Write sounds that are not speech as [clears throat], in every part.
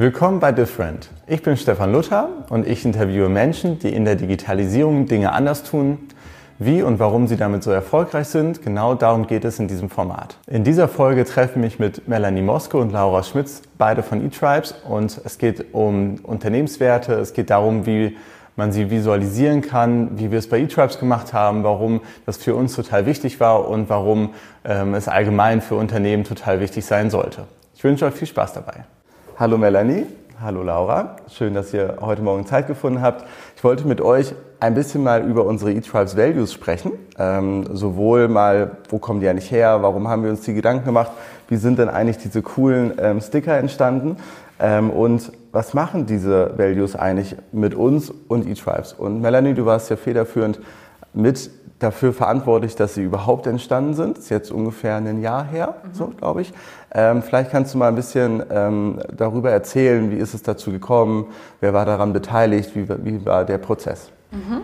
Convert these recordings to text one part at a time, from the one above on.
Willkommen bei Different. Ich bin Stefan Luther und ich interviewe Menschen, die in der Digitalisierung Dinge anders tun. Wie und warum sie damit so erfolgreich sind, genau darum geht es in diesem Format. In dieser Folge treffe ich mich mit Melanie Moske und Laura Schmitz, beide von eTribes und es geht um Unternehmenswerte, es geht darum, wie man sie visualisieren kann, wie wir es bei eTribes gemacht haben, warum das für uns total wichtig war und warum ähm, es allgemein für Unternehmen total wichtig sein sollte. Ich wünsche euch viel Spaß dabei. Hallo Melanie, hallo Laura. Schön, dass ihr heute Morgen Zeit gefunden habt. Ich wollte mit euch ein bisschen mal über unsere eTribes Values sprechen. Ähm, sowohl mal, wo kommen die eigentlich her, warum haben wir uns die Gedanken gemacht, wie sind denn eigentlich diese coolen ähm, Sticker entstanden ähm, und was machen diese Values eigentlich mit uns und eTribes. Und Melanie, du warst ja federführend mit dafür verantwortlich, dass sie überhaupt entstanden sind. Das ist jetzt ungefähr ein Jahr her, mhm. so glaube ich. Ähm, vielleicht kannst du mal ein bisschen ähm, darüber erzählen, wie ist es dazu gekommen, wer war daran beteiligt, wie, wie war der Prozess? Mhm.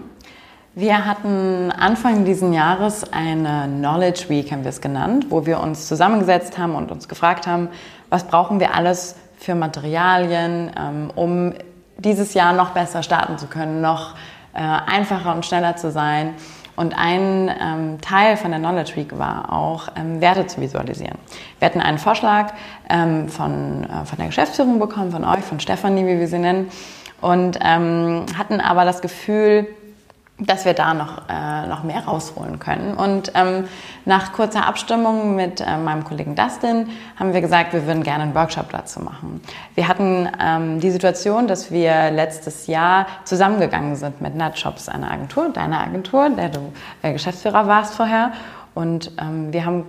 Wir hatten Anfang dieses Jahres eine Knowledge Week, haben wir es genannt, wo wir uns zusammengesetzt haben und uns gefragt haben, was brauchen wir alles für Materialien, ähm, um dieses Jahr noch besser starten zu können, noch äh, einfacher und schneller zu sein. Und ein ähm, Teil von der Knowledge Week war auch, ähm, Werte zu visualisieren. Wir hatten einen Vorschlag ähm, von, äh, von der Geschäftsführung bekommen, von euch, von Stefanie, wie wir sie nennen, und ähm, hatten aber das Gefühl, dass wir da noch, äh, noch mehr rausholen können. Und ähm, nach kurzer Abstimmung mit äh, meinem Kollegen Dustin haben wir gesagt, wir würden gerne einen Workshop dazu machen. Wir hatten ähm, die Situation, dass wir letztes Jahr zusammengegangen sind mit Nutshops, einer Agentur, deiner Agentur, der du äh, Geschäftsführer warst vorher. Und ähm, wir haben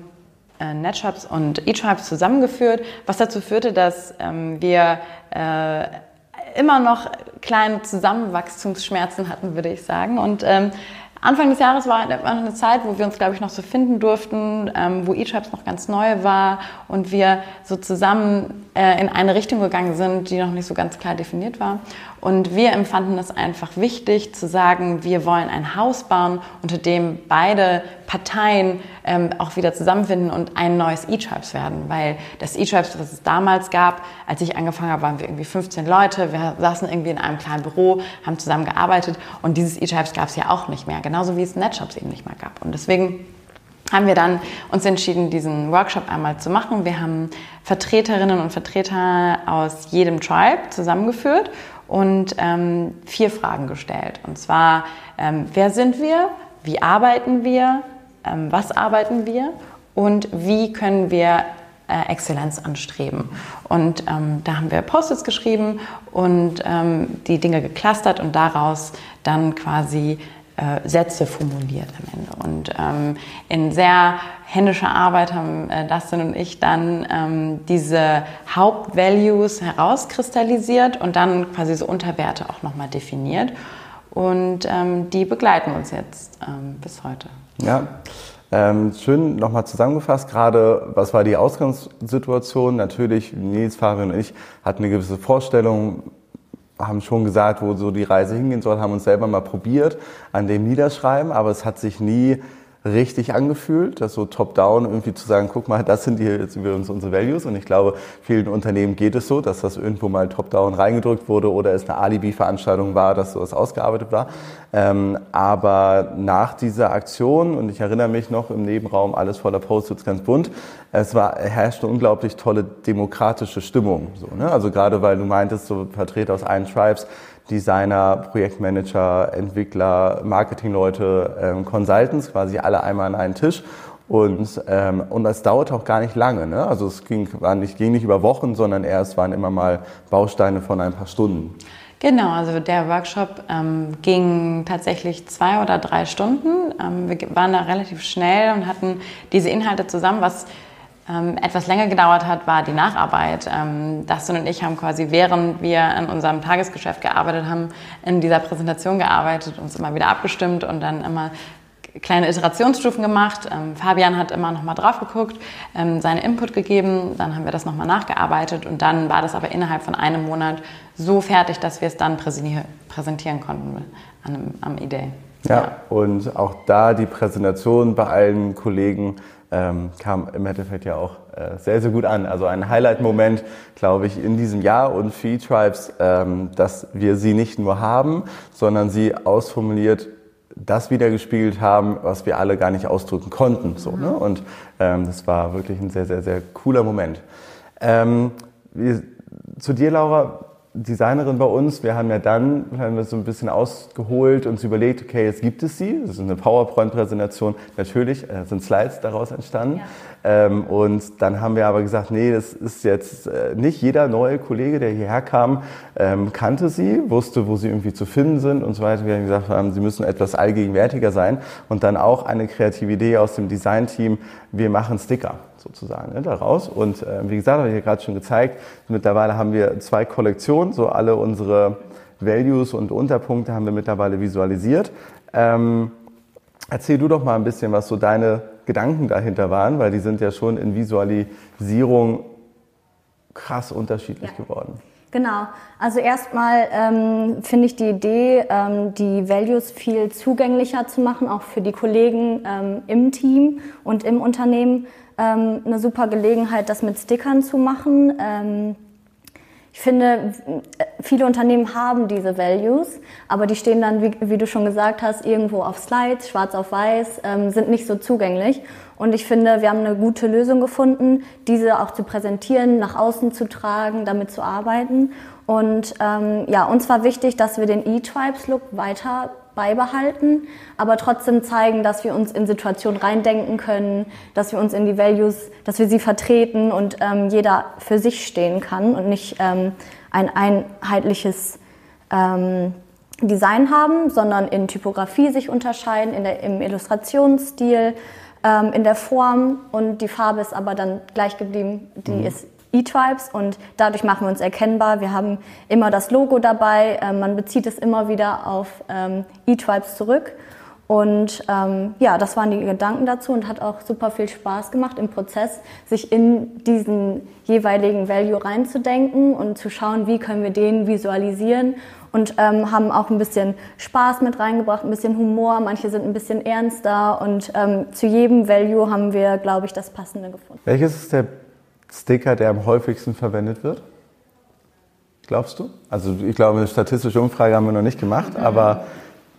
äh, Netshops und eTribes zusammengeführt, was dazu führte, dass ähm, wir äh, immer noch kleine Zusammenwachstumsschmerzen hatten, würde ich sagen. Und ähm, Anfang des Jahres war eine Zeit, wo wir uns, glaube ich, noch so finden durften, ähm, wo eTribes noch ganz neu war und wir so zusammen äh, in eine Richtung gegangen sind, die noch nicht so ganz klar definiert war. Und wir empfanden es einfach wichtig zu sagen, wir wollen ein Haus bauen, unter dem beide Parteien ähm, auch wieder zusammenfinden und ein neues E-Tribes werden. Weil das E-Tribes, was es damals gab, als ich angefangen habe, waren wir irgendwie 15 Leute. Wir saßen irgendwie in einem kleinen Büro, haben zusammen gearbeitet und dieses E-Tribes gab es ja auch nicht mehr. Genauso wie es Netshops eben nicht mehr gab. Und deswegen haben wir dann uns entschieden, diesen Workshop einmal zu machen. Wir haben Vertreterinnen und Vertreter aus jedem Tribe zusammengeführt und ähm, vier Fragen gestellt. Und zwar, ähm, wer sind wir? Wie arbeiten wir? Ähm, was arbeiten wir? Und wie können wir äh, Exzellenz anstreben? Und ähm, da haben wir Post-its geschrieben und ähm, die Dinge geclustert und daraus dann quasi äh, Sätze formuliert am Ende. Und ähm, in sehr händischer Arbeit haben äh, Dustin und ich dann ähm, diese Hauptvalues herauskristallisiert und dann quasi so Unterwerte auch nochmal definiert. Und ähm, die begleiten uns jetzt ähm, bis heute. Ja. Ähm, schön nochmal zusammengefasst, gerade was war die Ausgangssituation? Natürlich, Nils, Fabian und ich hatten eine gewisse Vorstellung, haben schon gesagt, wo so die Reise hingehen soll, haben uns selber mal probiert an dem Niederschreiben, aber es hat sich nie richtig angefühlt, das so top-down irgendwie zu sagen, guck mal, das sind die jetzt über uns unsere Values und ich glaube, vielen Unternehmen geht es so, dass das irgendwo mal top-down reingedrückt wurde oder es eine Alibi-Veranstaltung war, dass sowas ausgearbeitet war. Ähm, aber nach dieser Aktion, und ich erinnere mich noch im Nebenraum, alles voller Post-its, ganz bunt, es war, herrschte unglaublich tolle demokratische Stimmung. So, ne? Also gerade weil du meintest, so Vertreter aus allen Tribes, Designer, Projektmanager, Entwickler, Marketingleute, ähm, Consultants, quasi alle einmal an einen Tisch. Und, ähm, und das dauerte auch gar nicht lange. Ne? Also es ging, war nicht, ging nicht über Wochen, sondern es waren immer mal Bausteine von ein paar Stunden. Genau, also der Workshop ähm, ging tatsächlich zwei oder drei Stunden. Ähm, wir waren da relativ schnell und hatten diese Inhalte zusammen, was ähm, etwas länger gedauert hat, war die Nacharbeit. Ähm, Dustin und ich haben quasi, während wir an unserem Tagesgeschäft gearbeitet haben, in dieser Präsentation gearbeitet, uns immer wieder abgestimmt und dann immer kleine Iterationsstufen gemacht. Ähm, Fabian hat immer noch mal drauf geguckt, ähm, seinen Input gegeben, dann haben wir das noch mal nachgearbeitet und dann war das aber innerhalb von einem Monat so fertig, dass wir es dann präsentieren konnten am, am Idee. Ja, ja, und auch da die Präsentation bei allen Kollegen ähm, kam im Endeffekt ja auch äh, sehr, sehr gut an. Also ein Highlight-Moment, glaube ich, in diesem Jahr und für E-Tribes, ähm, dass wir sie nicht nur haben, sondern sie ausformuliert das wiedergespiegelt haben, was wir alle gar nicht ausdrücken konnten. So, ne? Und ähm, das war wirklich ein sehr, sehr, sehr cooler Moment. Ähm, wir, zu dir, Laura, Designerin bei uns. Wir haben ja dann haben wir so ein bisschen ausgeholt und uns überlegt, okay, jetzt gibt es sie. Das ist eine PowerPoint-Präsentation. Natürlich äh, sind Slides daraus entstanden. Ja. Ähm, und dann haben wir aber gesagt, nee, das ist jetzt äh, nicht jeder neue Kollege, der hierher kam, ähm, kannte sie, wusste, wo sie irgendwie zu finden sind und so weiter. Wir haben gesagt, ähm, sie müssen etwas allgegenwärtiger sein. Und dann auch eine kreative Idee aus dem Design-Team. Wir machen Sticker sozusagen ne, daraus. Und äh, wie gesagt, habe ich ja gerade schon gezeigt, mittlerweile haben wir zwei Kollektionen, so alle unsere Values und Unterpunkte haben wir mittlerweile visualisiert. Ähm, erzähl du doch mal ein bisschen, was so deine Gedanken dahinter waren, weil die sind ja schon in Visualisierung krass unterschiedlich ja. geworden. Genau. Also erstmal ähm, finde ich die Idee, ähm, die Values viel zugänglicher zu machen, auch für die Kollegen ähm, im Team und im Unternehmen ähm, eine super Gelegenheit, das mit Stickern zu machen. Ähm, ich finde, viele Unternehmen haben diese Values, aber die stehen dann, wie, wie du schon gesagt hast, irgendwo auf Slides, schwarz auf weiß, ähm, sind nicht so zugänglich. Und ich finde, wir haben eine gute Lösung gefunden, diese auch zu präsentieren, nach außen zu tragen, damit zu arbeiten. Und ähm, ja, uns war wichtig, dass wir den E-Tribes-Look weiter beibehalten, aber trotzdem zeigen, dass wir uns in Situationen reindenken können, dass wir uns in die Values, dass wir sie vertreten und ähm, jeder für sich stehen kann und nicht ähm, ein einheitliches ähm, Design haben, sondern in Typografie sich unterscheiden, in der, im Illustrationsstil, ähm, in der Form und die Farbe ist aber dann gleich geblieben, die mhm. ist E-Tribes und dadurch machen wir uns erkennbar. Wir haben immer das Logo dabei, äh, man bezieht es immer wieder auf ähm, E-Tribes zurück. Und ähm, ja, das waren die Gedanken dazu und hat auch super viel Spaß gemacht im Prozess, sich in diesen jeweiligen Value reinzudenken und zu schauen, wie können wir den visualisieren und ähm, haben auch ein bisschen Spaß mit reingebracht, ein bisschen Humor, manche sind ein bisschen ernster und ähm, zu jedem Value haben wir, glaube ich, das Passende gefunden. Welches ist der Sticker, der am häufigsten verwendet wird? Glaubst du? Also ich glaube, eine statistische Umfrage haben wir noch nicht gemacht, aber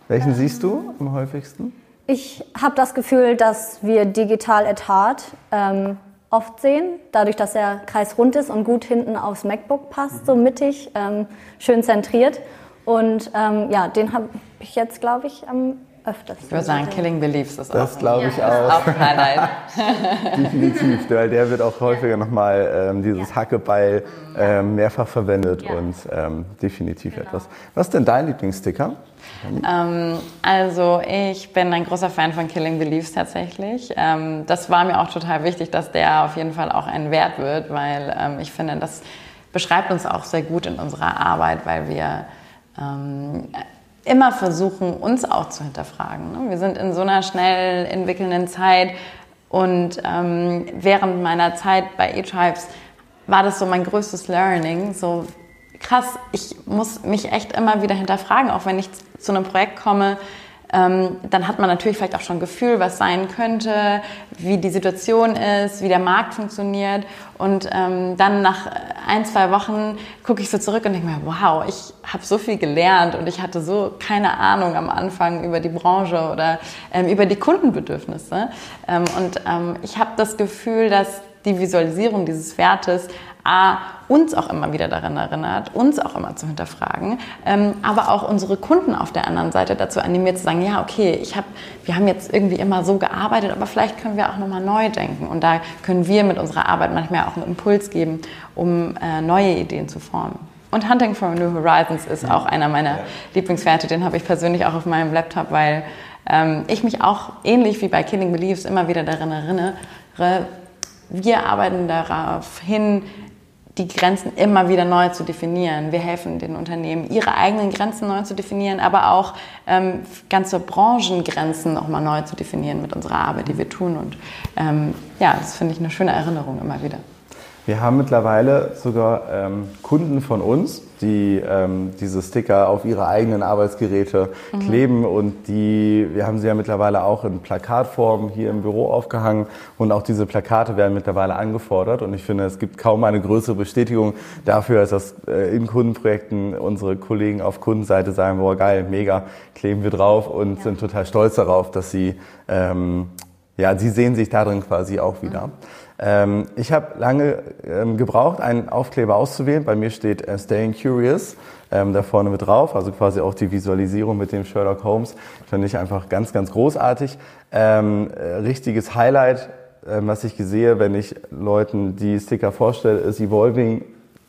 welchen siehst du am häufigsten? Ich habe das Gefühl, dass wir digital at heart ähm, oft sehen, dadurch, dass er kreisrund ist und gut hinten aufs MacBook passt, so mittig, ähm, schön zentriert. Und ähm, ja, den habe ich jetzt, glaube ich, am öfters. Ich würde sagen, Killing Beliefs ist das auch. glaube ich ja. auch. auch ein Highlight. [laughs] Definitiv, weil der wird auch häufiger nochmal ähm, dieses ja. Hackebeil ähm, mehrfach verwendet ja. und ähm, definitiv genau. etwas. Was ist denn dein Lieblingssticker? Ähm, also ich bin ein großer Fan von Killing Beliefs tatsächlich. Ähm, das war mir auch total wichtig, dass der auf jeden Fall auch ein Wert wird, weil ähm, ich finde, das beschreibt uns auch sehr gut in unserer Arbeit, weil wir ähm, immer versuchen, uns auch zu hinterfragen. Ne? Wir sind in so einer schnell entwickelnden Zeit und ähm, während meiner Zeit bei eTribes war das so mein größtes Learning. So krass, ich muss mich echt immer wieder hinterfragen, auch wenn ich zu einem Projekt komme, ähm, dann hat man natürlich vielleicht auch schon ein Gefühl, was sein könnte, wie die Situation ist, wie der Markt funktioniert. Und ähm, dann nach ein, zwei Wochen gucke ich so zurück und denke mir, wow, ich habe so viel gelernt und ich hatte so keine Ahnung am Anfang über die Branche oder ähm, über die Kundenbedürfnisse. Ähm, und ähm, ich habe das Gefühl, dass die Visualisierung dieses Wertes A, uns auch immer wieder daran erinnert, uns auch immer zu hinterfragen, ähm, aber auch unsere Kunden auf der anderen Seite dazu animiert zu sagen, ja, okay, ich hab, wir haben jetzt irgendwie immer so gearbeitet, aber vielleicht können wir auch nochmal neu denken. Und da können wir mit unserer Arbeit manchmal auch einen Impuls geben, um äh, neue Ideen zu formen. Und Hunting for New Horizons ist auch einer meiner ja. Lieblingswerte. Den habe ich persönlich auch auf meinem Laptop, weil ähm, ich mich auch ähnlich wie bei Killing Beliefs immer wieder daran erinnere, wir arbeiten darauf hin, die Grenzen immer wieder neu zu definieren. Wir helfen den Unternehmen, ihre eigenen Grenzen neu zu definieren, aber auch ähm, ganze Branchengrenzen nochmal neu zu definieren mit unserer Arbeit, die wir tun. Und ähm, ja, das finde ich eine schöne Erinnerung immer wieder. Wir haben mittlerweile sogar ähm, Kunden von uns, die ähm, diese Sticker auf ihre eigenen Arbeitsgeräte mhm. kleben und die, wir haben sie ja mittlerweile auch in Plakatform hier im Büro aufgehangen und auch diese Plakate werden mittlerweile angefordert und ich finde, es gibt kaum eine größere Bestätigung dafür, als dass äh, in Kundenprojekten unsere Kollegen auf Kundenseite sagen, boah geil, mega, kleben wir drauf und ja. sind total stolz darauf, dass sie, ähm, ja, sie sehen sich darin quasi auch wieder. Mhm. Ähm, ich habe lange ähm, gebraucht, einen Aufkleber auszuwählen. Bei mir steht äh, Staying Curious ähm, da vorne mit drauf, also quasi auch die Visualisierung mit dem Sherlock Holmes. Finde ich einfach ganz, ganz großartig. Ähm, äh, richtiges Highlight, äh, was ich sehe, wenn ich Leuten die Sticker vorstelle, ist Evolving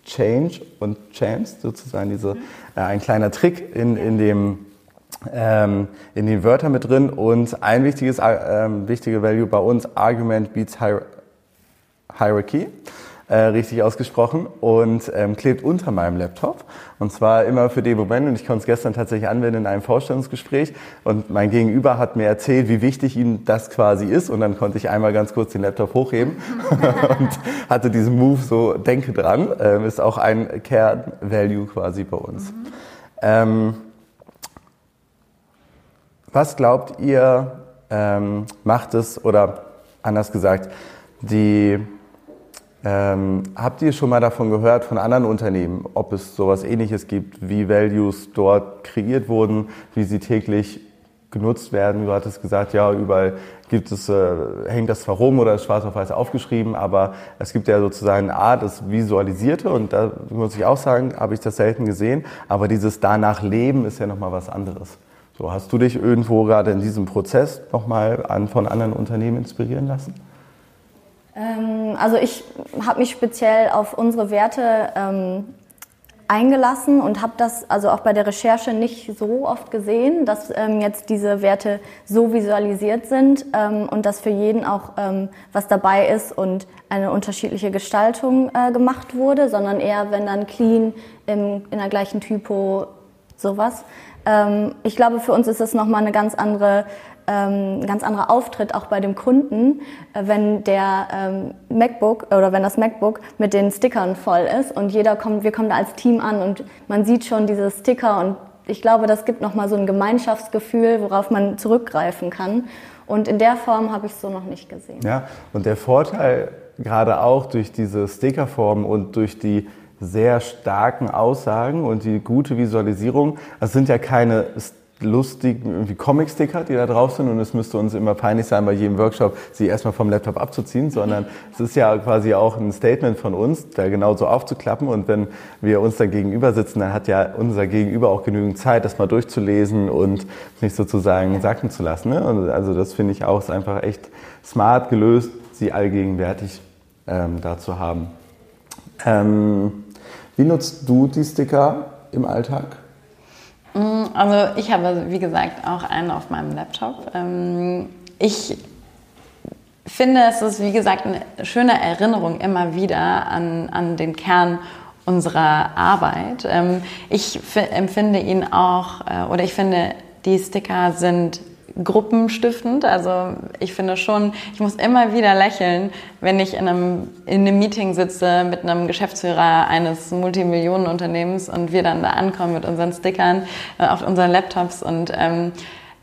Change und Chance, sozusagen diese, äh, ein kleiner Trick in, in dem ähm, in den Wörtern mit drin und ein wichtiges, äh, wichtige Value bei uns, Argument beats Hierarchy, äh, richtig ausgesprochen, und ähm, klebt unter meinem Laptop. Und zwar immer für den Moment, und ich konnte es gestern tatsächlich anwenden in einem Vorstellungsgespräch. Und mein Gegenüber hat mir erzählt, wie wichtig ihm das quasi ist. Und dann konnte ich einmal ganz kurz den Laptop hochheben [laughs] und hatte diesen Move so, denke dran, ähm, ist auch ein Care-Value quasi bei uns. Mhm. Ähm, was glaubt ihr, ähm, macht es, oder anders gesagt, die ähm, habt ihr schon mal davon gehört von anderen Unternehmen, ob es sowas ähnliches gibt, wie Values dort kreiert wurden, wie sie täglich genutzt werden? Du hattest gesagt, ja, überall gibt es, äh, hängt das zwar rum oder ist schwarz auf weiß aufgeschrieben, aber es gibt ja sozusagen eine Art, das Visualisierte und da muss ich auch sagen, habe ich das selten gesehen, aber dieses danach Leben ist ja nochmal was anderes. So, hast du dich irgendwo gerade in diesem Prozess nochmal an, von anderen Unternehmen inspirieren lassen? Ähm, also ich habe mich speziell auf unsere Werte ähm, eingelassen und habe das also auch bei der Recherche nicht so oft gesehen, dass ähm, jetzt diese Werte so visualisiert sind ähm, und dass für jeden auch ähm, was dabei ist und eine unterschiedliche Gestaltung äh, gemacht wurde, sondern eher, wenn dann clean im, in der gleichen Typo sowas. Ähm, ich glaube, für uns ist es nochmal eine ganz andere ähm, ganz anderer Auftritt auch bei dem Kunden, äh, wenn der ähm, MacBook oder wenn das MacBook mit den Stickern voll ist und jeder kommt, wir kommen da als Team an und man sieht schon diese Sticker und ich glaube, das gibt nochmal so ein Gemeinschaftsgefühl, worauf man zurückgreifen kann. Und in der Form habe ich es so noch nicht gesehen. Ja, und der Vorteil gerade auch durch diese Stickerform und durch die sehr starken Aussagen und die gute Visualisierung, es sind ja keine lustigen irgendwie Comic-Sticker, die da drauf sind und es müsste uns immer peinlich sein, bei jedem Workshop sie erstmal vom Laptop abzuziehen, [laughs] sondern es ist ja quasi auch ein Statement von uns, da genau so aufzuklappen und wenn wir uns dann gegenüber sitzen, dann hat ja unser Gegenüber auch genügend Zeit, das mal durchzulesen und nicht sozusagen sacken zu lassen. Ne? Und also das finde ich auch ist einfach echt smart gelöst, sie allgegenwärtig ähm, da zu haben. Ähm, wie nutzt du die Sticker im Alltag? Mm, also ich habe, wie gesagt, auch einen auf meinem Laptop. Ähm, ich finde, es ist, wie gesagt, eine schöne Erinnerung immer wieder an, an den Kern unserer Arbeit. Ähm, ich empfinde ihn auch, äh, oder ich finde, die Sticker sind gruppenstiftend. Also ich finde schon, ich muss immer wieder lächeln, wenn ich in einem, in einem Meeting sitze mit einem Geschäftsführer eines Multimillionenunternehmens und wir dann da ankommen mit unseren Stickern äh, auf unseren Laptops und ähm,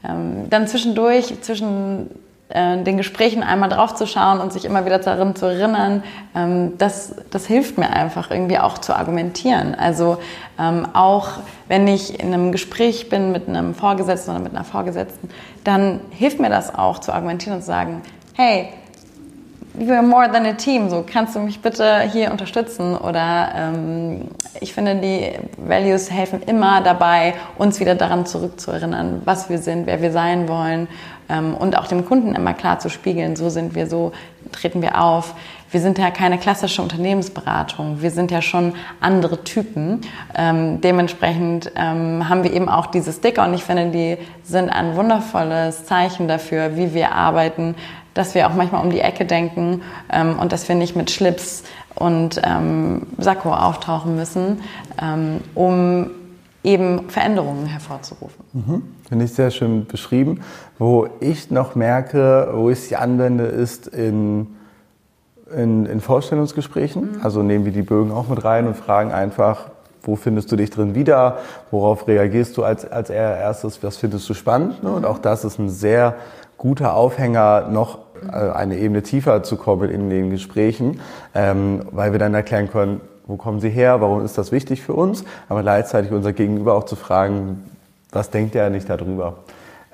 ähm, dann zwischendurch, zwischen den Gesprächen einmal draufzuschauen und sich immer wieder darin zu erinnern, ähm, das, das hilft mir einfach irgendwie auch zu argumentieren. Also ähm, auch wenn ich in einem Gespräch bin mit einem Vorgesetzten oder mit einer Vorgesetzten, dann hilft mir das auch zu argumentieren und zu sagen, hey, we're more than a team, so kannst du mich bitte hier unterstützen oder ähm, ich finde, die Values helfen immer dabei, uns wieder daran zurückzuerinnern, was wir sind, wer wir sein wollen und auch dem Kunden immer klar zu spiegeln, so sind wir, so treten wir auf. Wir sind ja keine klassische Unternehmensberatung, wir sind ja schon andere Typen. Ähm, dementsprechend ähm, haben wir eben auch diese Sticker und ich finde, die sind ein wundervolles Zeichen dafür, wie wir arbeiten, dass wir auch manchmal um die Ecke denken ähm, und dass wir nicht mit Schlips und ähm, Sakko auftauchen müssen, ähm, um eben Veränderungen hervorzurufen. Mhm. Finde ich sehr schön beschrieben. Wo ich noch merke, wo ich sie anwende, ist in in, in Vorstellungsgesprächen. Mhm. Also nehmen wir die Bögen auch mit rein und fragen einfach, wo findest du dich drin wieder? Worauf reagierst du als, als erstes? Was findest du spannend? Ne? Und auch das ist ein sehr guter Aufhänger, noch äh, eine Ebene tiefer zu kommen in den Gesprächen, ähm, weil wir dann erklären können, wo kommen sie her, warum ist das wichtig für uns, aber gleichzeitig unser Gegenüber auch zu fragen, was denkt er nicht darüber?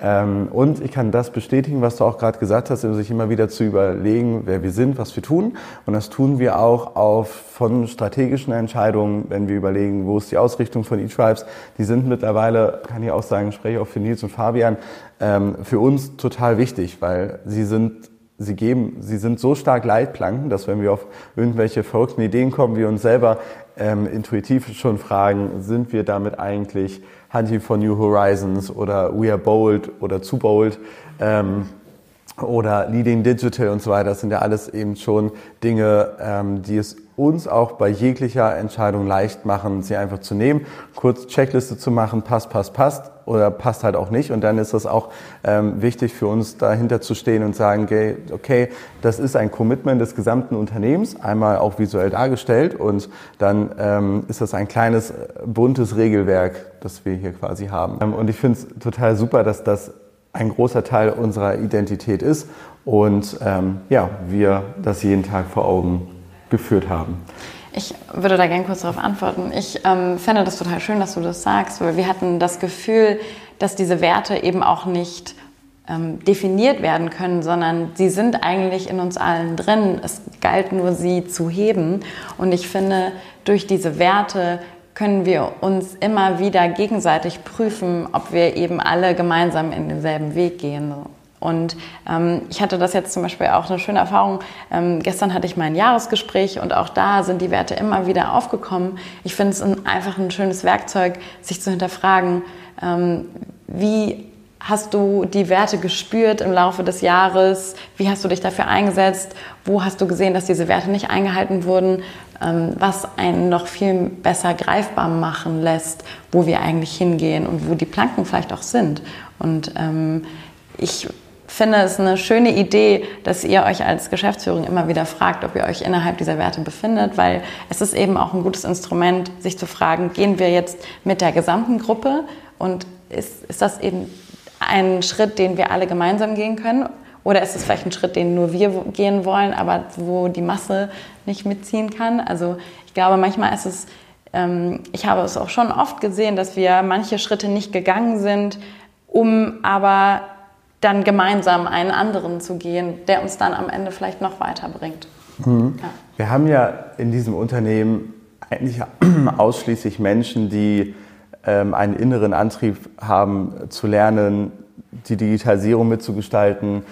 Ähm, und ich kann das bestätigen, was du auch gerade gesagt hast, sich immer wieder zu überlegen, wer wir sind, was wir tun. Und das tun wir auch auf von strategischen Entscheidungen, wenn wir überlegen, wo ist die Ausrichtung von E-Tribes. Die sind mittlerweile, kann ich auch sagen, spreche auch für Nils und Fabian, ähm, für uns total wichtig, weil sie sind sie geben, sie sind so stark Leitplanken, dass wenn wir auf irgendwelche verrückten Ideen kommen, wir uns selber ähm, intuitiv schon fragen, sind wir damit eigentlich Hunting for New Horizons oder We Are Bold oder Zu Bold? Ähm, oder Leading Digital und so weiter. Das sind ja alles eben schon Dinge, ähm, die es uns auch bei jeglicher Entscheidung leicht machen, sie einfach zu nehmen, kurz Checkliste zu machen, passt, passt, passt oder passt halt auch nicht. Und dann ist es auch ähm, wichtig für uns, dahinter zu stehen und sagen, okay, okay, das ist ein Commitment des gesamten Unternehmens, einmal auch visuell dargestellt und dann ähm, ist das ein kleines, buntes Regelwerk, das wir hier quasi haben. Ähm, und ich finde es total super, dass das ein großer Teil unserer Identität ist und ähm, ja, wir das jeden Tag vor Augen geführt haben. Ich würde da gerne kurz darauf antworten. Ich ähm, fände das total schön, dass du das sagst, weil wir hatten das Gefühl, dass diese Werte eben auch nicht ähm, definiert werden können, sondern sie sind eigentlich in uns allen drin. Es galt nur, sie zu heben. Und ich finde, durch diese Werte können wir uns immer wieder gegenseitig prüfen, ob wir eben alle gemeinsam in denselben Weg gehen. Und ähm, ich hatte das jetzt zum Beispiel auch eine schöne Erfahrung. Ähm, gestern hatte ich mein Jahresgespräch und auch da sind die Werte immer wieder aufgekommen. Ich finde es ein, einfach ein schönes Werkzeug, sich zu hinterfragen, ähm, wie hast du die Werte gespürt im Laufe des Jahres? Wie hast du dich dafür eingesetzt? Wo hast du gesehen, dass diese Werte nicht eingehalten wurden? Ähm, was einen noch viel besser greifbar machen lässt, wo wir eigentlich hingehen und wo die Planken vielleicht auch sind. Und ähm, ich finde es eine schöne Idee, dass ihr euch als Geschäftsführung immer wieder fragt, ob ihr euch innerhalb dieser Werte befindet, weil es ist eben auch ein gutes Instrument, sich zu fragen, gehen wir jetzt mit der gesamten Gruppe und ist, ist das eben ein Schritt, den wir alle gemeinsam gehen können? Oder ist es vielleicht ein Schritt, den nur wir gehen wollen, aber wo die Masse nicht mitziehen kann? Also ich glaube, manchmal ist es, ähm, ich habe es auch schon oft gesehen, dass wir manche Schritte nicht gegangen sind, um aber dann gemeinsam einen anderen zu gehen, der uns dann am Ende vielleicht noch weiterbringt. Mhm. Ja. Wir haben ja in diesem Unternehmen eigentlich [clears throat] ausschließlich Menschen, die ähm, einen inneren Antrieb haben, zu lernen, die Digitalisierung mitzugestalten,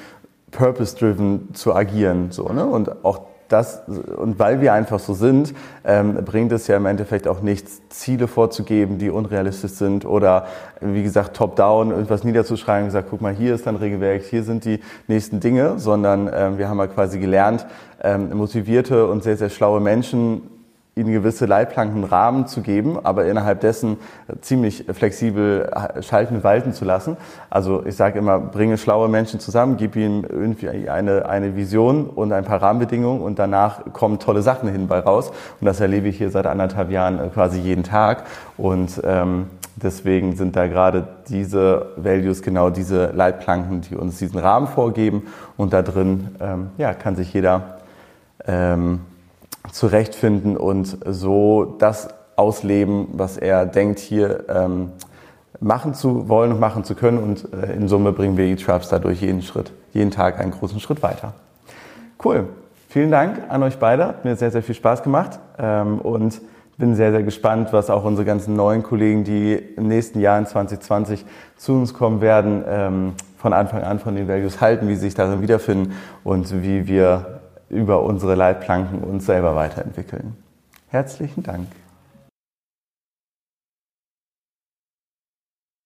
purpose-driven zu agieren. So, ne? Und auch das, und weil wir einfach so sind, ähm, bringt es ja im Endeffekt auch nichts, Ziele vorzugeben, die unrealistisch sind oder wie gesagt top-down irgendwas niederzuschreiben gesagt, guck mal, hier ist dann Regelwerk, hier sind die nächsten Dinge, sondern ähm, wir haben ja quasi gelernt, ähm, motivierte und sehr, sehr schlaue Menschen ihnen gewisse Leitplanken Rahmen zu geben, aber innerhalb dessen ziemlich flexibel schalten, walten zu lassen. Also ich sage immer, bringe schlaue Menschen zusammen, gib ihnen irgendwie eine, eine Vision und ein paar Rahmenbedingungen und danach kommen tolle Sachen hinbei raus. Und das erlebe ich hier seit anderthalb Jahren quasi jeden Tag. Und ähm, deswegen sind da gerade diese Values genau diese Leitplanken, die uns diesen Rahmen vorgeben. Und da drin ähm, ja, kann sich jeder ähm, zurechtfinden und so das ausleben, was er denkt, hier ähm, machen zu wollen und machen zu können. Und äh, in Summe bringen wir E-Tribes dadurch jeden Schritt, jeden Tag einen großen Schritt weiter. Cool. Vielen Dank an euch beide. Hat mir sehr, sehr viel Spaß gemacht. Ähm, und bin sehr, sehr gespannt, was auch unsere ganzen neuen Kollegen, die im nächsten Jahr in 2020 zu uns kommen werden, ähm, von Anfang an von den Values halten, wie sie sich darin wiederfinden und wie wir über unsere Leitplanken uns selber weiterentwickeln. Herzlichen Dank.